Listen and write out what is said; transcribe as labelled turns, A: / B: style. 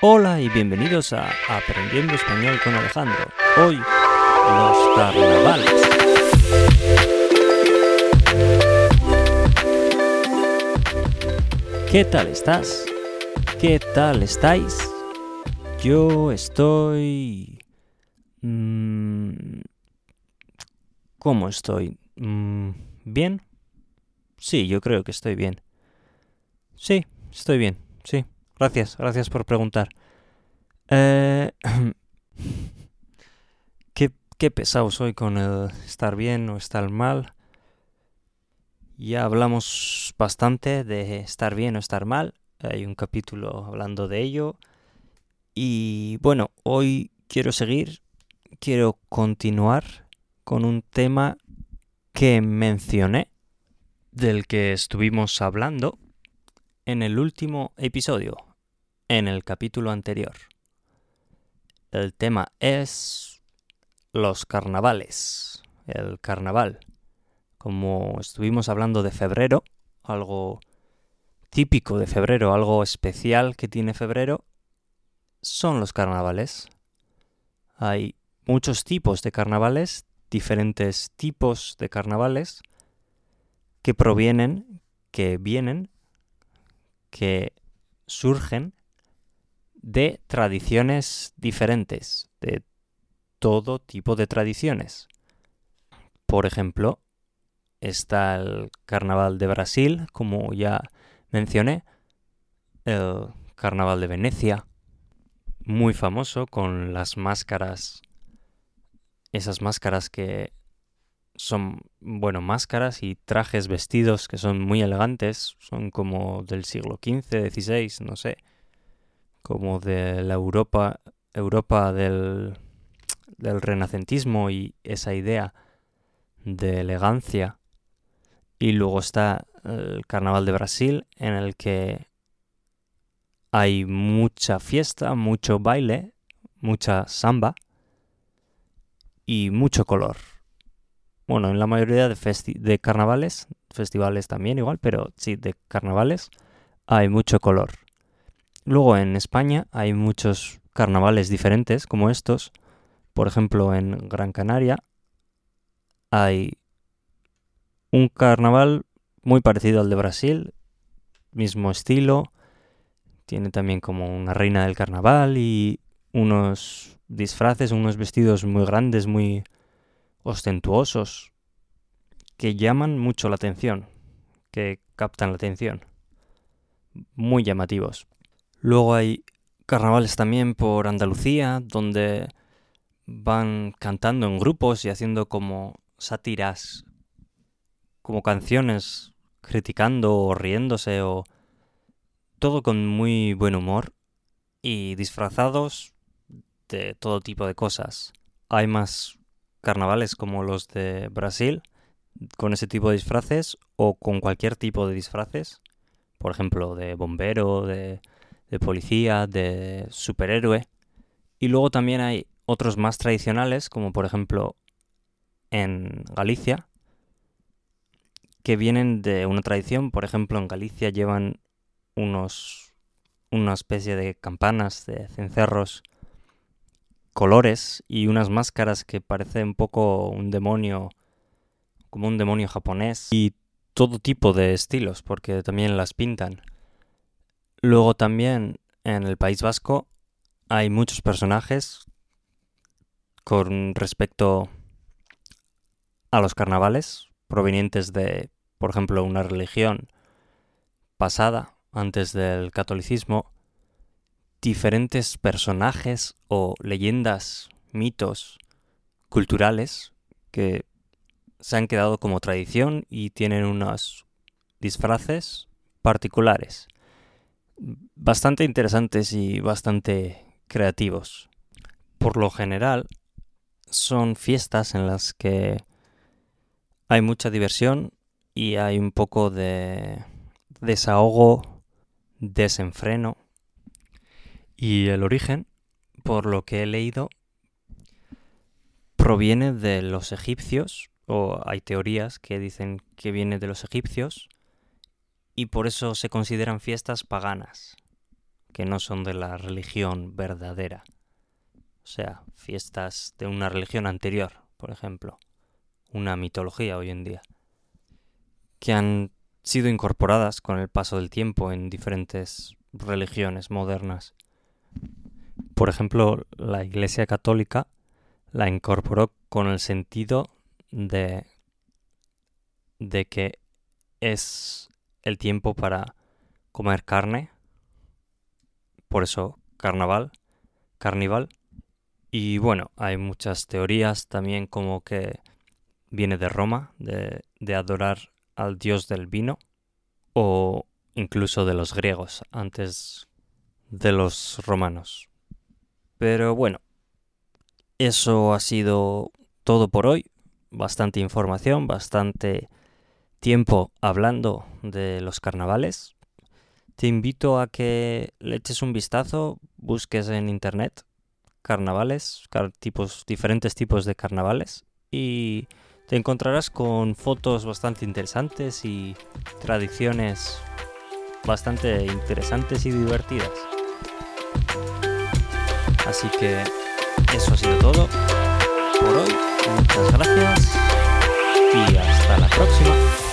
A: Hola y bienvenidos a Aprendiendo Español con Alejandro. Hoy, los carnavales. ¿Qué tal estás? ¿Qué tal estáis? Yo estoy... mm, ¿Cómo estoy? Mm, ¿Bien? Sí, yo creo que estoy bien. Sí, estoy bien, sí. Gracias, gracias por preguntar. Eh, qué, qué pesado soy con el estar bien o estar mal. Ya hablamos bastante de estar bien o estar mal. Hay un capítulo hablando de ello. Y bueno, hoy quiero seguir, quiero continuar con un tema que mencioné, del que estuvimos hablando en el último episodio, en el capítulo anterior. El tema es los carnavales, el carnaval. Como estuvimos hablando de febrero, algo típico de febrero, algo especial que tiene febrero, son los carnavales. Hay muchos tipos de carnavales, diferentes tipos de carnavales que provienen, que vienen, que surgen de tradiciones diferentes, de todo tipo de tradiciones. Por ejemplo, está el carnaval de Brasil, como ya mencioné, el carnaval de Venecia, muy famoso con las máscaras, esas máscaras que son, bueno, máscaras y trajes vestidos que son muy elegantes, son como del siglo XV, XVI, no sé, como de la Europa, Europa del, del renacentismo y esa idea de elegancia. Y luego está el Carnaval de Brasil, en el que hay mucha fiesta, mucho baile, mucha samba y mucho color. Bueno, en la mayoría de, de carnavales, festivales también igual, pero sí, de carnavales hay mucho color. Luego en España hay muchos carnavales diferentes como estos. Por ejemplo, en Gran Canaria hay un carnaval muy parecido al de Brasil, mismo estilo. Tiene también como una reina del carnaval y unos disfraces, unos vestidos muy grandes, muy ostentuosos, que llaman mucho la atención, que captan la atención. Muy llamativos. Luego hay carnavales también por Andalucía, donde van cantando en grupos y haciendo como sátiras, como canciones, criticando o riéndose o todo con muy buen humor y disfrazados de todo tipo de cosas. Hay más carnavales como los de Brasil, con ese tipo de disfraces o con cualquier tipo de disfraces, por ejemplo, de bombero, de, de policía, de superhéroe. Y luego también hay otros más tradicionales, como por ejemplo en Galicia, que vienen de una tradición. Por ejemplo, en Galicia llevan unos una especie de campanas, de cencerros, colores y unas máscaras que parece un poco un demonio, como un demonio japonés y todo tipo de estilos, porque también las pintan. Luego también en el País Vasco hay muchos personajes con respecto a los carnavales provenientes de, por ejemplo, una religión pasada antes del catolicismo, diferentes personajes o leyendas, mitos culturales que se han quedado como tradición y tienen unos disfraces particulares, bastante interesantes y bastante creativos. Por lo general, son fiestas en las que hay mucha diversión y hay un poco de desahogo, desenfreno. Y el origen, por lo que he leído, proviene de los egipcios, o hay teorías que dicen que viene de los egipcios, y por eso se consideran fiestas paganas, que no son de la religión verdadera. O sea, fiestas de una religión anterior, por ejemplo, una mitología hoy en día, que han sido incorporadas con el paso del tiempo en diferentes religiones modernas. Por ejemplo, la Iglesia Católica la incorporó con el sentido de, de que es el tiempo para comer carne, por eso carnaval, carnival. Y bueno, hay muchas teorías también como que viene de Roma, de, de adorar al dios del vino, o incluso de los griegos antes de los romanos. Pero bueno, eso ha sido todo por hoy. Bastante información, bastante tiempo hablando de los carnavales. Te invito a que le eches un vistazo, busques en internet carnavales, tipos, diferentes tipos de carnavales y te encontrarás con fotos bastante interesantes y tradiciones bastante interesantes y divertidas. Así que eso ha sido todo por hoy. Muchas gracias y hasta la próxima.